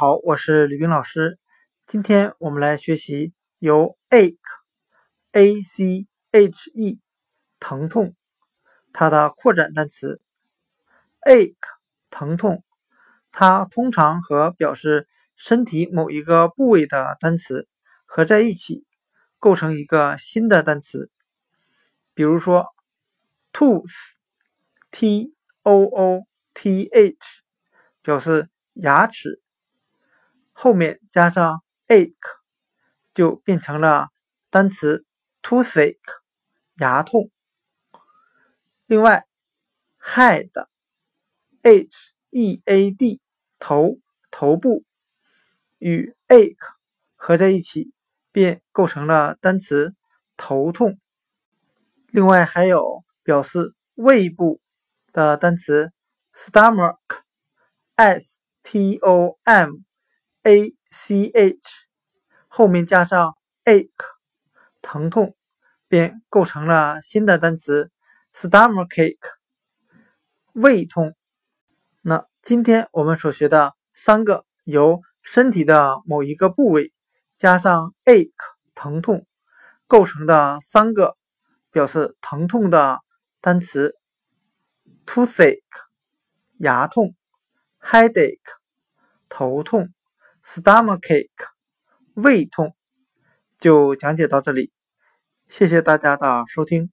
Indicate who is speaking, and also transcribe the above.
Speaker 1: 好，我是吕冰老师。今天我们来学习由 ache，a c h e，疼痛，它的扩展单词 ache，疼痛，它通常和表示身体某一个部位的单词合在一起，构成一个新的单词。比如说，tooth，t o o t h，表示牙齿。后面加上 ache，就变成了单词 toothache，牙痛。另外，head，h e a d，头，头部，与 ache 合在一起，便构成了单词头痛。另外还有表示胃部的单词 stomach，s t o m。A c h 后面加上 ache 疼痛，便构成了新的单词 stomachache 胃痛。那今天我们所学的三个由身体的某一个部位加上 ache 疼痛构成的三个表示疼痛的单词：toothache 牙痛，headache 头痛。Stomachache，胃痛，就讲解到这里，谢谢大家的收听。